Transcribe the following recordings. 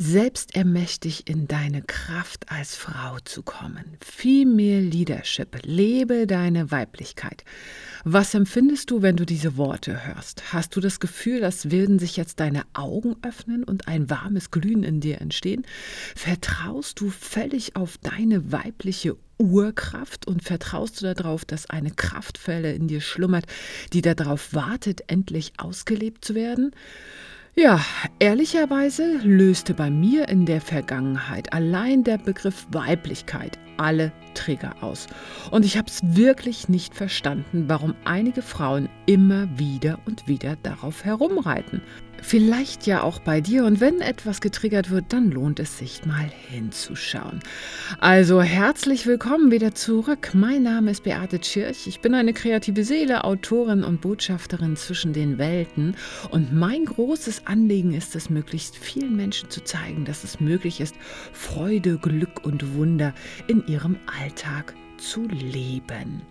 selbstermächtig in deine Kraft als Frau zu kommen. Female Leadership. Lebe deine Weiblichkeit. Was empfindest du, wenn du diese Worte hörst? Hast du das Gefühl, als würden sich jetzt deine Augen öffnen und ein warmes Glühen in dir entstehen? Vertraust du völlig auf deine weibliche Urkraft und vertraust du darauf, dass eine Kraftquelle in dir schlummert, die darauf wartet, endlich ausgelebt zu werden? Ja, ehrlicherweise löste bei mir in der Vergangenheit allein der Begriff Weiblichkeit alle Trigger aus. Und ich habe es wirklich nicht verstanden, warum einige Frauen immer wieder und wieder darauf herumreiten. Vielleicht ja auch bei dir. Und wenn etwas getriggert wird, dann lohnt es sich mal hinzuschauen. Also herzlich willkommen wieder zurück. Mein Name ist Beate Tschirch. Ich bin eine kreative Seele, Autorin und Botschafterin zwischen den Welten. Und mein großes Anliegen ist es, möglichst vielen Menschen zu zeigen, dass es möglich ist, Freude, Glück und Wunder in ihrem Alltag zu leben.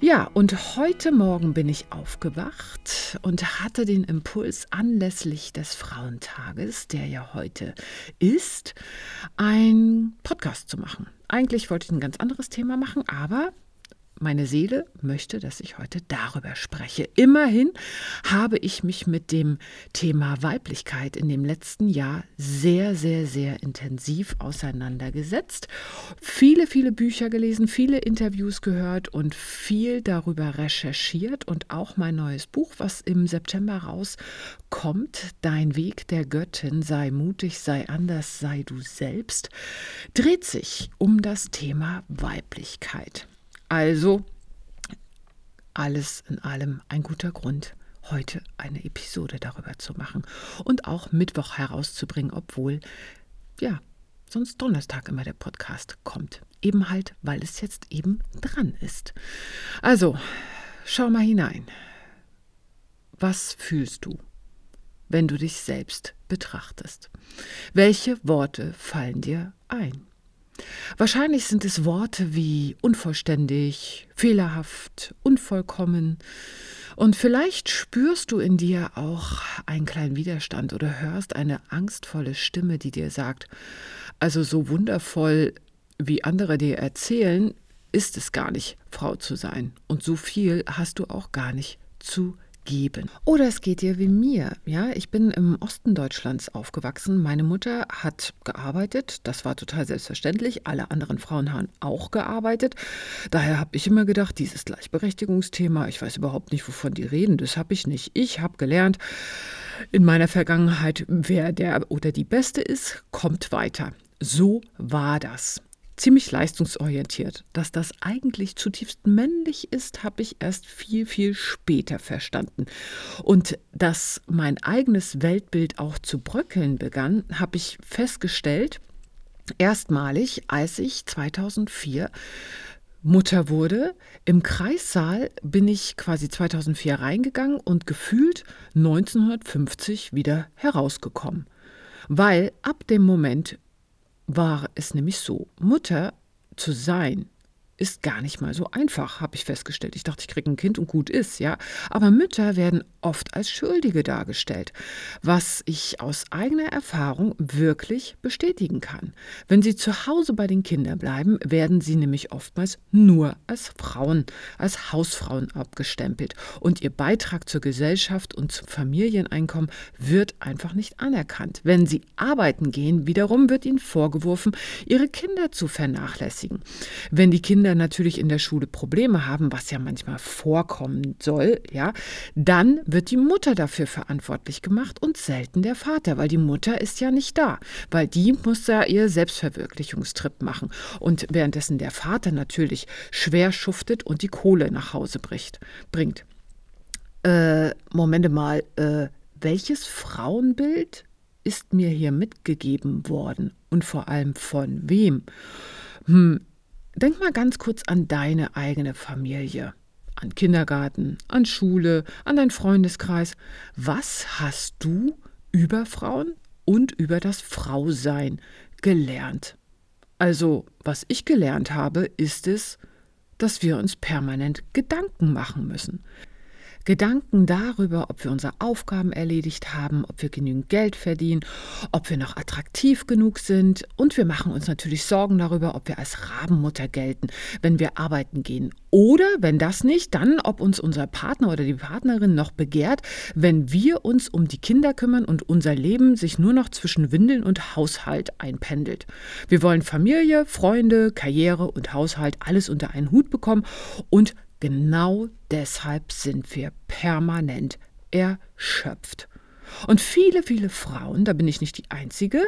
Ja, und heute Morgen bin ich aufgewacht und hatte den Impuls anlässlich des Frauentages, der ja heute ist, einen Podcast zu machen. Eigentlich wollte ich ein ganz anderes Thema machen, aber meine Seele möchte, dass ich heute darüber spreche. Immerhin habe ich mich mit dem Thema Weiblichkeit in dem letzten Jahr sehr, sehr, sehr intensiv auseinandergesetzt. Viele, viele Bücher gelesen, viele Interviews gehört und viel darüber recherchiert und auch mein neues Buch, was im September rauskommt, Dein Weg der Göttin, sei mutig, sei anders, sei du selbst, dreht sich um das Thema Weiblichkeit. Also alles in allem ein guter Grund, heute eine Episode darüber zu machen und auch Mittwoch herauszubringen, obwohl, ja, sonst Donnerstag immer der Podcast kommt. Eben halt, weil es jetzt eben dran ist. Also, schau mal hinein. Was fühlst du, wenn du dich selbst betrachtest? Welche Worte fallen dir ein? Wahrscheinlich sind es Worte wie unvollständig, fehlerhaft, unvollkommen. Und vielleicht spürst du in dir auch einen kleinen Widerstand oder hörst eine angstvolle Stimme, die dir sagt, also so wundervoll, wie andere dir erzählen, ist es gar nicht, Frau zu sein. Und so viel hast du auch gar nicht zu geben. Oder es geht dir wie mir. Ja, ich bin im Osten Deutschlands aufgewachsen. Meine Mutter hat gearbeitet. Das war total selbstverständlich. Alle anderen Frauen haben auch gearbeitet. Daher habe ich immer gedacht, dieses Gleichberechtigungsthema, ich weiß überhaupt nicht, wovon die reden. Das habe ich nicht. Ich habe gelernt in meiner Vergangenheit, wer der oder die Beste ist, kommt weiter. So war das ziemlich leistungsorientiert. Dass das eigentlich zutiefst männlich ist, habe ich erst viel, viel später verstanden. Und dass mein eigenes Weltbild auch zu bröckeln begann, habe ich festgestellt, erstmalig, als ich 2004 Mutter wurde. Im Kreissaal bin ich quasi 2004 reingegangen und gefühlt 1950 wieder herausgekommen. Weil ab dem Moment war es nämlich so, Mutter zu sein ist gar nicht mal so einfach, habe ich festgestellt. Ich dachte, ich kriege ein Kind und gut ist, ja. Aber Mütter werden oft als Schuldige dargestellt, was ich aus eigener Erfahrung wirklich bestätigen kann. Wenn sie zu Hause bei den Kindern bleiben, werden sie nämlich oftmals nur als Frauen, als Hausfrauen abgestempelt und ihr Beitrag zur Gesellschaft und zum Familieneinkommen wird einfach nicht anerkannt. Wenn sie arbeiten gehen, wiederum wird ihnen vorgeworfen, ihre Kinder zu vernachlässigen. Wenn die Kinder Kinder natürlich in der Schule Probleme haben, was ja manchmal vorkommen soll, ja, dann wird die Mutter dafür verantwortlich gemacht und selten der Vater, weil die Mutter ist ja nicht da, weil die muss ja ihr Selbstverwirklichungstrip machen und währenddessen der Vater natürlich schwer schuftet und die Kohle nach Hause bricht, bringt. Äh, Momente mal, äh, welches Frauenbild ist mir hier mitgegeben worden und vor allem von wem? Hm, Denk mal ganz kurz an deine eigene Familie, an Kindergarten, an Schule, an deinen Freundeskreis. Was hast du über Frauen und über das Frausein gelernt? Also, was ich gelernt habe, ist es, dass wir uns permanent Gedanken machen müssen. Gedanken darüber, ob wir unsere Aufgaben erledigt haben, ob wir genügend Geld verdienen, ob wir noch attraktiv genug sind. Und wir machen uns natürlich Sorgen darüber, ob wir als Rabenmutter gelten, wenn wir arbeiten gehen. Oder, wenn das nicht, dann, ob uns unser Partner oder die Partnerin noch begehrt, wenn wir uns um die Kinder kümmern und unser Leben sich nur noch zwischen Windeln und Haushalt einpendelt. Wir wollen Familie, Freunde, Karriere und Haushalt alles unter einen Hut bekommen und Genau deshalb sind wir permanent erschöpft. Und viele, viele Frauen, da bin ich nicht die Einzige,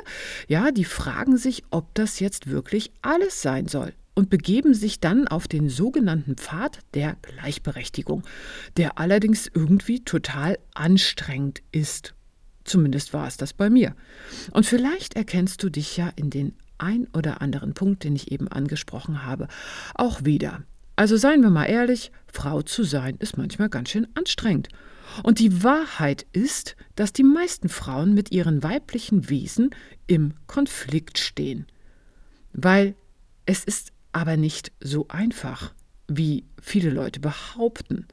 ja, die fragen sich, ob das jetzt wirklich alles sein soll und begeben sich dann auf den sogenannten Pfad der Gleichberechtigung, der allerdings irgendwie total anstrengend ist. Zumindest war es das bei mir. Und vielleicht erkennst du dich ja in den ein oder anderen Punkt, den ich eben angesprochen habe, auch wieder. Also seien wir mal ehrlich, Frau zu sein ist manchmal ganz schön anstrengend. Und die Wahrheit ist, dass die meisten Frauen mit ihren weiblichen Wesen im Konflikt stehen. Weil es ist aber nicht so einfach, wie viele Leute behaupten.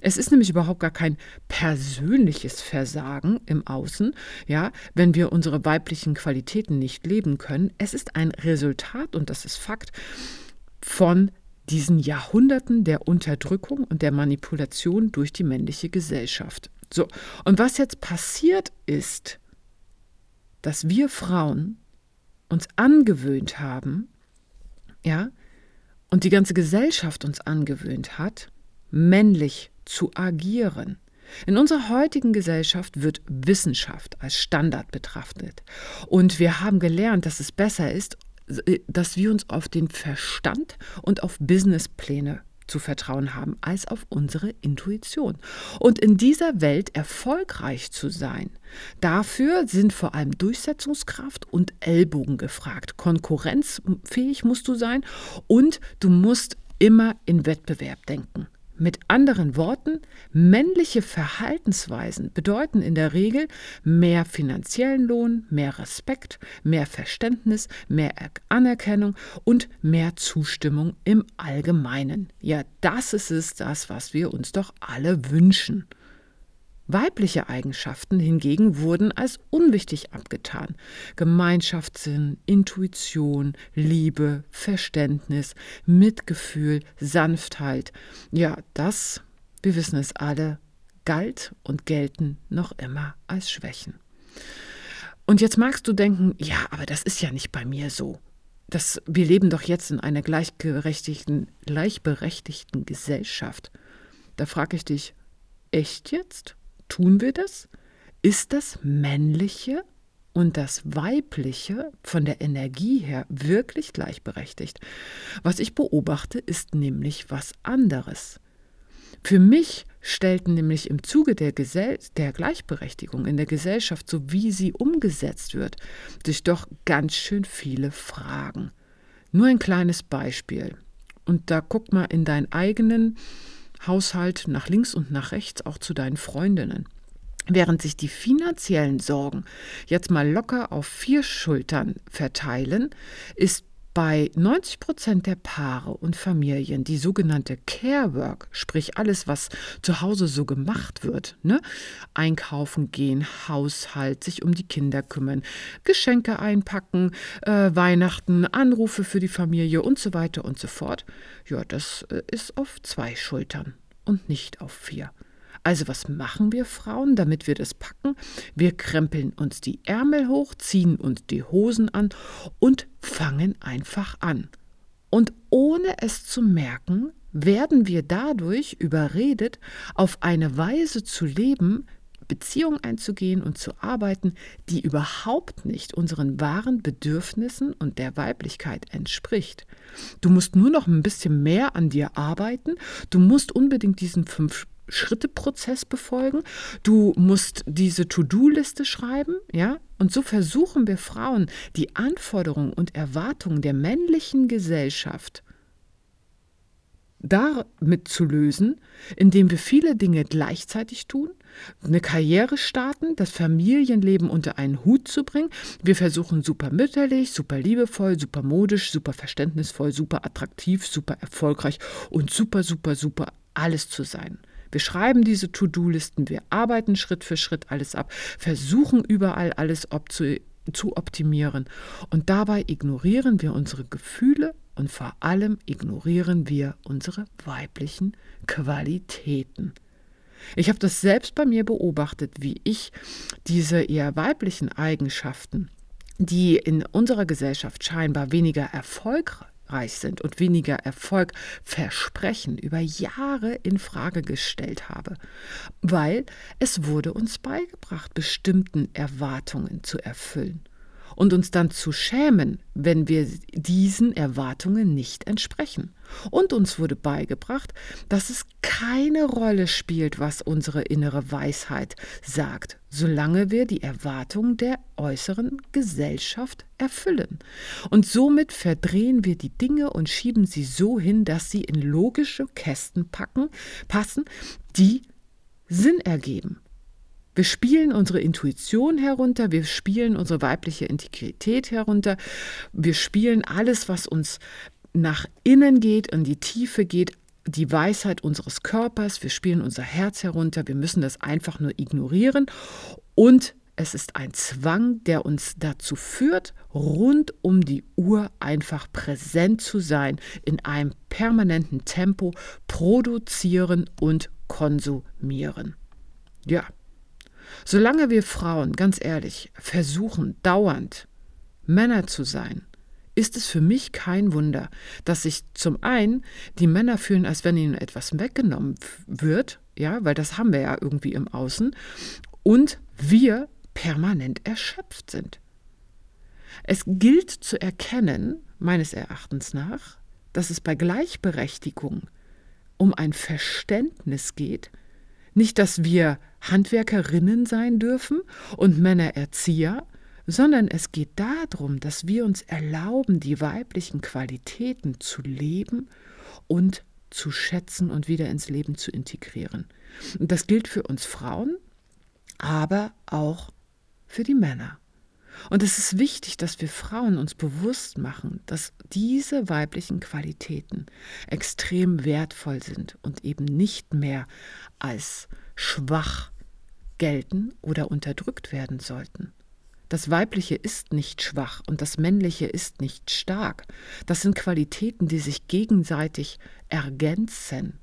Es ist nämlich überhaupt gar kein persönliches Versagen im Außen, ja, wenn wir unsere weiblichen Qualitäten nicht leben können. Es ist ein Resultat, und das ist Fakt, von diesen Jahrhunderten der Unterdrückung und der Manipulation durch die männliche Gesellschaft. So, und was jetzt passiert ist, dass wir Frauen uns angewöhnt haben, ja, und die ganze Gesellschaft uns angewöhnt hat, männlich zu agieren. In unserer heutigen Gesellschaft wird Wissenschaft als Standard betrachtet. Und wir haben gelernt, dass es besser ist, dass wir uns auf den Verstand und auf Businesspläne zu vertrauen haben, als auf unsere Intuition. Und in dieser Welt erfolgreich zu sein, dafür sind vor allem Durchsetzungskraft und Ellbogen gefragt. Konkurrenzfähig musst du sein und du musst immer in Wettbewerb denken. Mit anderen Worten, männliche Verhaltensweisen bedeuten in der Regel mehr finanziellen Lohn, mehr Respekt, mehr Verständnis, mehr Anerkennung und mehr Zustimmung im Allgemeinen. Ja, das ist es, das, was wir uns doch alle wünschen. Weibliche Eigenschaften hingegen wurden als unwichtig abgetan. Gemeinschaftssinn, Intuition, Liebe, Verständnis, Mitgefühl, Sanftheit. Ja, das, wir wissen es alle, galt und gelten noch immer als Schwächen. Und jetzt magst du denken, ja, aber das ist ja nicht bei mir so. Das, wir leben doch jetzt in einer gleichberechtigten, gleichberechtigten Gesellschaft. Da frage ich dich, echt jetzt? Tun wir das? Ist das Männliche und das Weibliche von der Energie her wirklich gleichberechtigt? Was ich beobachte, ist nämlich was anderes. Für mich stellten nämlich im Zuge der, Gesell der Gleichberechtigung in der Gesellschaft, so wie sie umgesetzt wird, sich doch ganz schön viele Fragen. Nur ein kleines Beispiel. Und da guck mal in deinen eigenen Haushalt nach links und nach rechts auch zu deinen Freundinnen. Während sich die finanziellen Sorgen jetzt mal locker auf vier Schultern verteilen, ist bei 90 Prozent der Paare und Familien die sogenannte Care Work, sprich alles, was zu Hause so gemacht wird, ne? einkaufen gehen, Haushalt, sich um die Kinder kümmern, Geschenke einpacken, äh, Weihnachten, Anrufe für die Familie und so weiter und so fort, ja, das äh, ist auf zwei Schultern und nicht auf vier. Also was machen wir Frauen, damit wir das packen? Wir krempeln uns die Ärmel hoch, ziehen uns die Hosen an und fangen einfach an. Und ohne es zu merken, werden wir dadurch überredet, auf eine Weise zu leben, Beziehungen einzugehen und zu arbeiten, die überhaupt nicht unseren wahren Bedürfnissen und der Weiblichkeit entspricht. Du musst nur noch ein bisschen mehr an dir arbeiten, du musst unbedingt diesen fünf Schritteprozess befolgen. Du musst diese To-Do-Liste schreiben, ja? Und so versuchen wir Frauen, die Anforderungen und Erwartungen der männlichen Gesellschaft damit zu lösen, indem wir viele Dinge gleichzeitig tun, eine Karriere starten, das Familienleben unter einen Hut zu bringen. Wir versuchen super mütterlich, super liebevoll, super modisch, super verständnisvoll, super attraktiv, super erfolgreich und super, super, super alles zu sein Wir schreiben diese To-Do-Listen, wir arbeiten Schritt für Schritt alles ab, versuchen überall alles zu, zu optimieren. Und dabei ignorieren wir unsere Gefühle und vor allem ignorieren wir unsere weiblichen Qualitäten. Ich habe das selbst bei mir beobachtet, wie ich diese eher weiblichen Eigenschaften, die in unserer Gesellschaft scheinbar weniger erfolgreich reich sind und weniger Erfolg versprechen, über Jahre in Frage gestellt habe, weil es wurde uns beigebracht, bestimmten Erwartungen zu erfüllen und uns dann zu schämen, wenn wir diesen Erwartungen nicht entsprechen. Und uns wurde beigebracht, dass es keine Rolle spielt, was unsere innere Weisheit sagt, solange wir die Erwartungen der äußeren Gesellschaft erfüllen. Und somit verdrehen wir die Dinge und schieben sie so hin, dass sie in logische Kästen packen, passen, die Sinn ergeben. Wir spielen unsere Intuition herunter, wir spielen unsere weibliche Integrität herunter, wir spielen alles, was uns nach innen geht, in die Tiefe geht, die Weisheit unseres Körpers, wir spielen unser Herz herunter, wir müssen das einfach nur ignorieren. Und es ist ein Zwang, der uns dazu führt, rund um die Uhr einfach präsent zu sein, in einem permanenten Tempo produzieren und konsumieren. Ja, Solange wir Frauen, ganz ehrlich, versuchen, dauernd Männer zu sein, ist es für mich kein Wunder, dass sich zum einen die Männer fühlen, als wenn ihnen etwas weggenommen wird, ja, weil das haben wir ja irgendwie im Außen, und wir permanent erschöpft sind. Es gilt zu erkennen, meines Erachtens nach, dass es bei Gleichberechtigung um ein Verständnis geht, nicht, dass wir Handwerkerinnen sein dürfen und Männer Erzieher, sondern es geht darum, dass wir uns erlauben, die weiblichen Qualitäten zu leben und zu schätzen und wieder ins Leben zu integrieren. Und das gilt für uns Frauen, aber auch für die Männer. Und es ist wichtig, dass wir Frauen uns bewusst machen, dass diese weiblichen Qualitäten extrem wertvoll sind und eben nicht mehr als schwach gelten oder unterdrückt werden sollten. Das Weibliche ist nicht schwach und das Männliche ist nicht stark. Das sind Qualitäten, die sich gegenseitig ergänzen.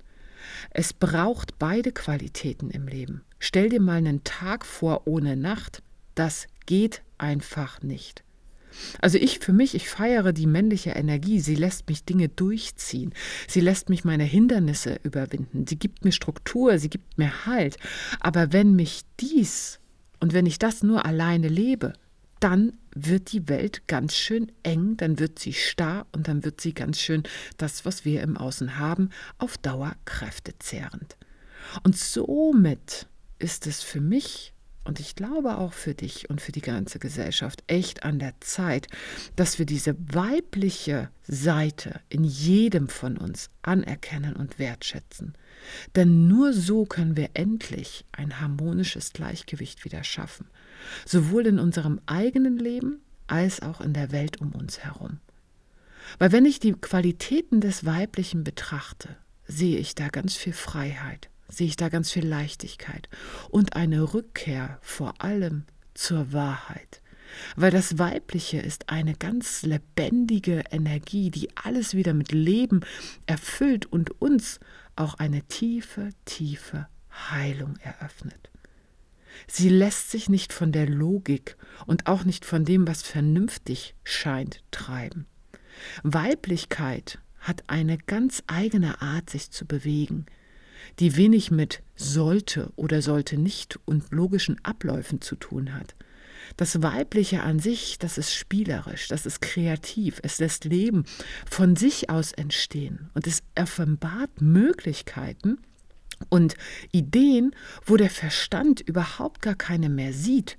Es braucht beide Qualitäten im Leben. Stell dir mal einen Tag vor ohne Nacht. Das geht einfach nicht. Also ich für mich, ich feiere die männliche Energie. Sie lässt mich Dinge durchziehen. Sie lässt mich meine Hindernisse überwinden. Sie gibt mir Struktur, sie gibt mir Halt. Aber wenn mich dies und wenn ich das nur alleine lebe, dann wird die Welt ganz schön eng, dann wird sie starr und dann wird sie ganz schön das, was wir im Außen haben, auf Dauer kräftezehrend. Und somit ist es für mich und ich glaube auch für dich und für die ganze Gesellschaft echt an der Zeit, dass wir diese weibliche Seite in jedem von uns anerkennen und wertschätzen. Denn nur so können wir endlich ein harmonisches Gleichgewicht wieder schaffen, sowohl in unserem eigenen Leben als auch in der Welt um uns herum. Weil wenn ich die Qualitäten des Weiblichen betrachte, sehe ich da ganz viel Freiheit, sehe ich da ganz viel Leichtigkeit und eine Rückkehr vor allem zur Wahrheit. Weil das Weibliche ist eine ganz lebendige Energie, die alles wieder mit Leben erfüllt und uns auch eine tiefe, tiefe Heilung eröffnet. Sie lässt sich nicht von der Logik und auch nicht von dem, was vernünftig scheint, treiben. Weiblichkeit hat eine ganz eigene Art, sich zu bewegen, die wenig mit sollte oder sollte nicht und logischen Abläufen zu tun hat. Das Weibliche an sich, das ist spielerisch, das ist kreativ, es lässt Leben von sich aus entstehen und es offenbart Möglichkeiten und Ideen, wo der Verstand überhaupt gar keine mehr sieht.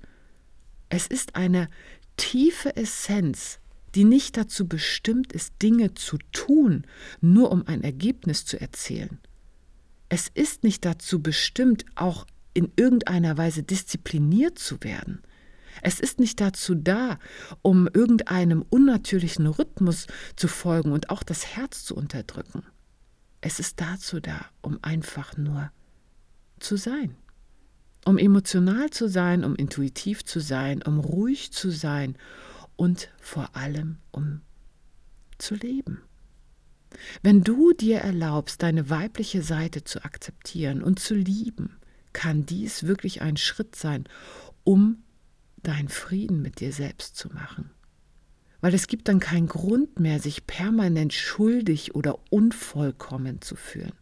Es ist eine tiefe Essenz, die nicht dazu bestimmt ist, Dinge zu tun, nur um ein Ergebnis zu erzielen. Es ist nicht dazu bestimmt, auch in irgendeiner Weise diszipliniert zu werden. Es ist nicht dazu da, um irgendeinem unnatürlichen Rhythmus zu folgen und auch das Herz zu unterdrücken. Es ist dazu da, um einfach nur zu sein. Um emotional zu sein, um intuitiv zu sein, um ruhig zu sein und vor allem um zu leben. Wenn du dir erlaubst, deine weibliche Seite zu akzeptieren und zu lieben, kann dies wirklich ein Schritt sein, um deinen Frieden mit dir selbst zu machen. Weil es gibt dann keinen Grund mehr, sich permanent schuldig oder unvollkommen zu fühlen.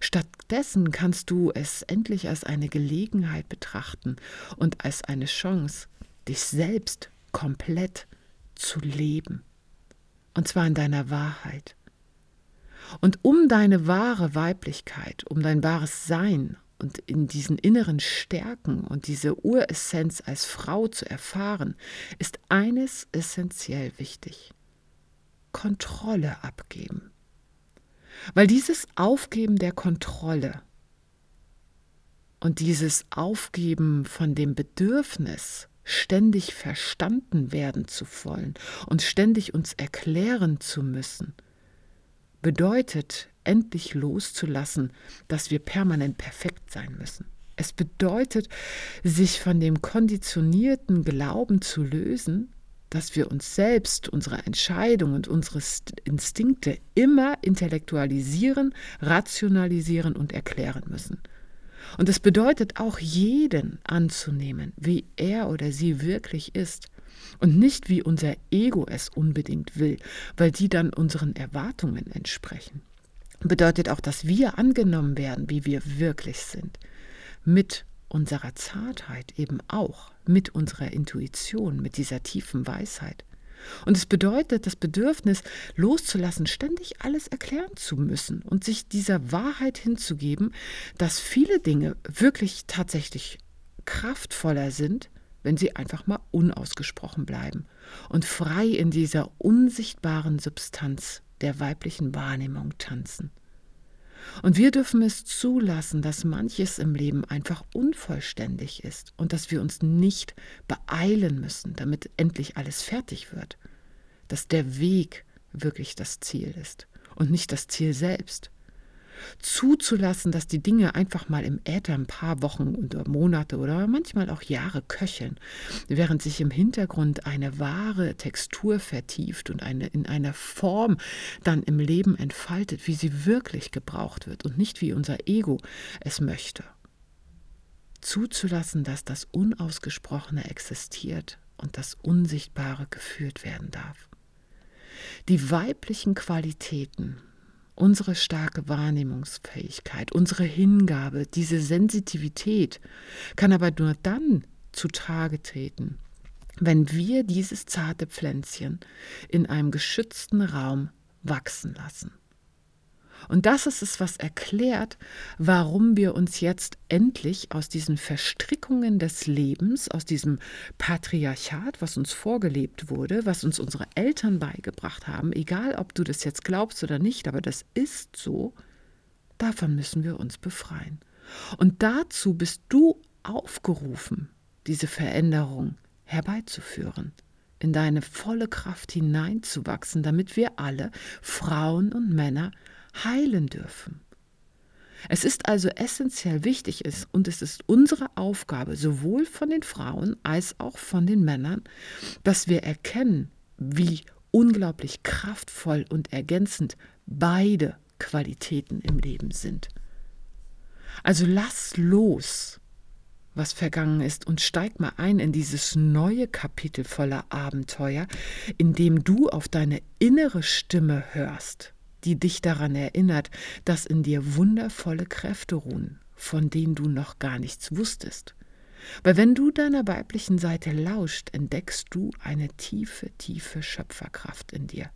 Stattdessen kannst du es endlich als eine Gelegenheit betrachten und als eine Chance, dich selbst komplett zu leben. Und zwar in deiner Wahrheit. Und um deine wahre Weiblichkeit, um dein wahres Sein und in diesen inneren Stärken und diese Uressenz als Frau zu erfahren, ist eines essentiell wichtig. Kontrolle abgeben. Weil dieses Aufgeben der Kontrolle und dieses Aufgeben von dem Bedürfnis, ständig verstanden werden zu wollen und ständig uns erklären zu müssen, bedeutet endlich loszulassen, dass wir permanent perfekt sein müssen. Es bedeutet, sich von dem konditionierten Glauben zu lösen, dass wir uns selbst, unsere Entscheidungen und unsere Instinkte immer intellektualisieren, rationalisieren und erklären müssen. Und es bedeutet auch jeden anzunehmen, wie er oder sie wirklich ist und nicht wie unser Ego es unbedingt will, weil die dann unseren Erwartungen entsprechen. Bedeutet auch, dass wir angenommen werden, wie wir wirklich sind, mit unserer Zartheit eben auch, mit unserer Intuition, mit dieser tiefen Weisheit. Und es bedeutet das Bedürfnis loszulassen, ständig alles erklären zu müssen und sich dieser Wahrheit hinzugeben, dass viele Dinge wirklich tatsächlich kraftvoller sind, wenn sie einfach mal unausgesprochen bleiben und frei in dieser unsichtbaren Substanz der weiblichen Wahrnehmung tanzen. Und wir dürfen es zulassen, dass manches im Leben einfach unvollständig ist und dass wir uns nicht beeilen müssen, damit endlich alles fertig wird. Dass der Weg wirklich das Ziel ist und nicht das Ziel selbst zuzulassen, dass die Dinge einfach mal im Äther ein paar Wochen oder Monate oder manchmal auch Jahre köcheln, während sich im Hintergrund eine wahre Textur vertieft und eine in einer Form dann im Leben entfaltet, wie sie wirklich gebraucht wird und nicht wie unser Ego es möchte. Zuzulassen, dass das Unausgesprochene existiert und das Unsichtbare geführt werden darf. Die weiblichen Qualitäten, unsere starke Wahrnehmungsfähigkeit, unsere Hingabe, diese Sensitivität kann aber nur dann zutage treten, wenn wir dieses zarte Pflänzchen in einem geschützten Raum wachsen lassen. Und das ist es, was erklärt, warum wir uns jetzt endlich aus diesen Verstrickungen des Lebens, aus diesem Patriarchat, was uns vorgelebt wurde, was uns unsere Eltern beigebracht haben, egal ob du das jetzt glaubst oder nicht, aber das ist so, davon müssen wir uns befreien. Und dazu bist du aufgerufen, diese Veränderung herbeizuführen in deine volle Kraft hineinzuwachsen, damit wir alle, Frauen und Männer, heilen dürfen. Es ist also essentiell wichtig ist und es ist unsere Aufgabe, sowohl von den Frauen als auch von den Männern, dass wir erkennen, wie unglaublich kraftvoll und ergänzend beide Qualitäten im Leben sind. Also lass los, was vergangen ist, und steig mal ein in dieses neue Kapitel voller Abenteuer, in dem du auf deine innere Stimme hörst die dich daran erinnert, dass in dir wundervolle Kräfte ruhen, von denen du noch gar nichts wusstest. Weil wenn du deiner weiblichen Seite lauscht, entdeckst du eine tiefe, tiefe Schöpferkraft in dir.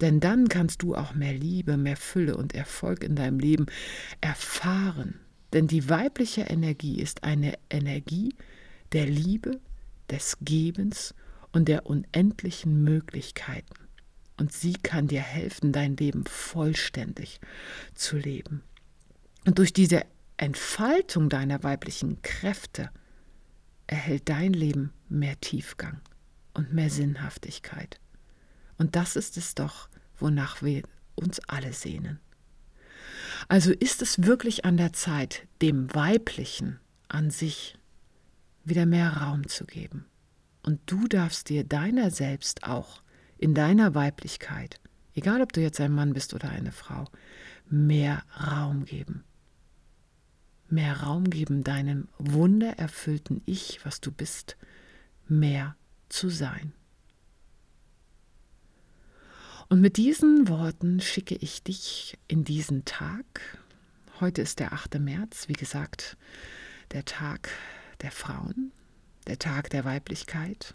Denn dann kannst du auch mehr Liebe, mehr Fülle und Erfolg in deinem Leben erfahren. Denn die weibliche Energie ist eine Energie der Liebe, des Gebens und der unendlichen Möglichkeiten und sie kann dir helfen, dein Leben vollständig zu leben. Und durch diese Entfaltung deiner weiblichen Kräfte erhält dein Leben mehr Tiefgang und mehr Sinnhaftigkeit. Und das ist es doch, wonach wir uns alle sehnen. Also ist es wirklich an der Zeit, dem Weiblichen an sich wieder mehr Raum zu geben. Und du darfst dir deiner selbst auch in deiner Weiblichkeit, egal ob du jetzt ein Mann bist oder eine Frau, mehr Raum geben. Mehr Raum geben deinem wundererfüllten Ich, was du bist, mehr zu sein. Und mit diesen Worten schicke ich dich in diesen Tag. Heute ist der 8. März, wie gesagt, der Tag der Frauen, der Tag der Weiblichkeit.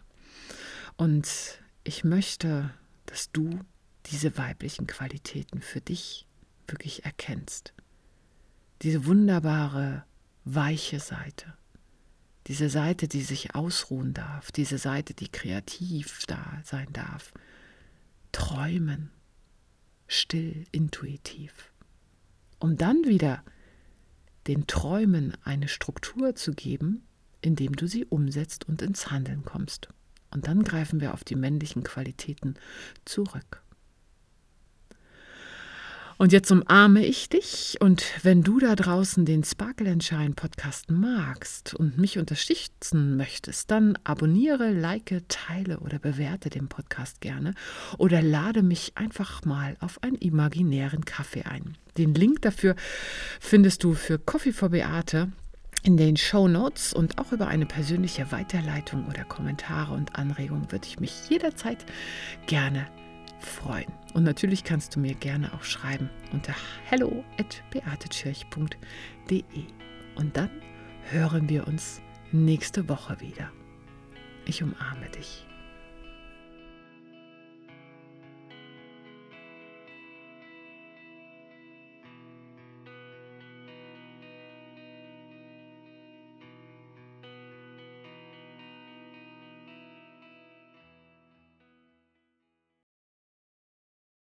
Und ich möchte, dass du diese weiblichen Qualitäten für dich wirklich erkennst. Diese wunderbare, weiche Seite. Diese Seite, die sich ausruhen darf, diese Seite, die kreativ da sein darf. Träumen, still, intuitiv. Um dann wieder den Träumen eine Struktur zu geben, indem du sie umsetzt und ins Handeln kommst. Und dann greifen wir auf die männlichen Qualitäten zurück. Und jetzt umarme ich dich und wenn du da draußen den Sparkle Shine Podcast magst und mich unterstützen möchtest, dann abonniere, like, teile oder bewerte den Podcast gerne oder lade mich einfach mal auf einen imaginären Kaffee ein. Den Link dafür findest du für Coffee for Beate in den Show Notes und auch über eine persönliche Weiterleitung oder Kommentare und Anregungen würde ich mich jederzeit gerne freuen. Und natürlich kannst du mir gerne auch schreiben unter hello@beatekirch.de. Und dann hören wir uns nächste Woche wieder. Ich umarme dich.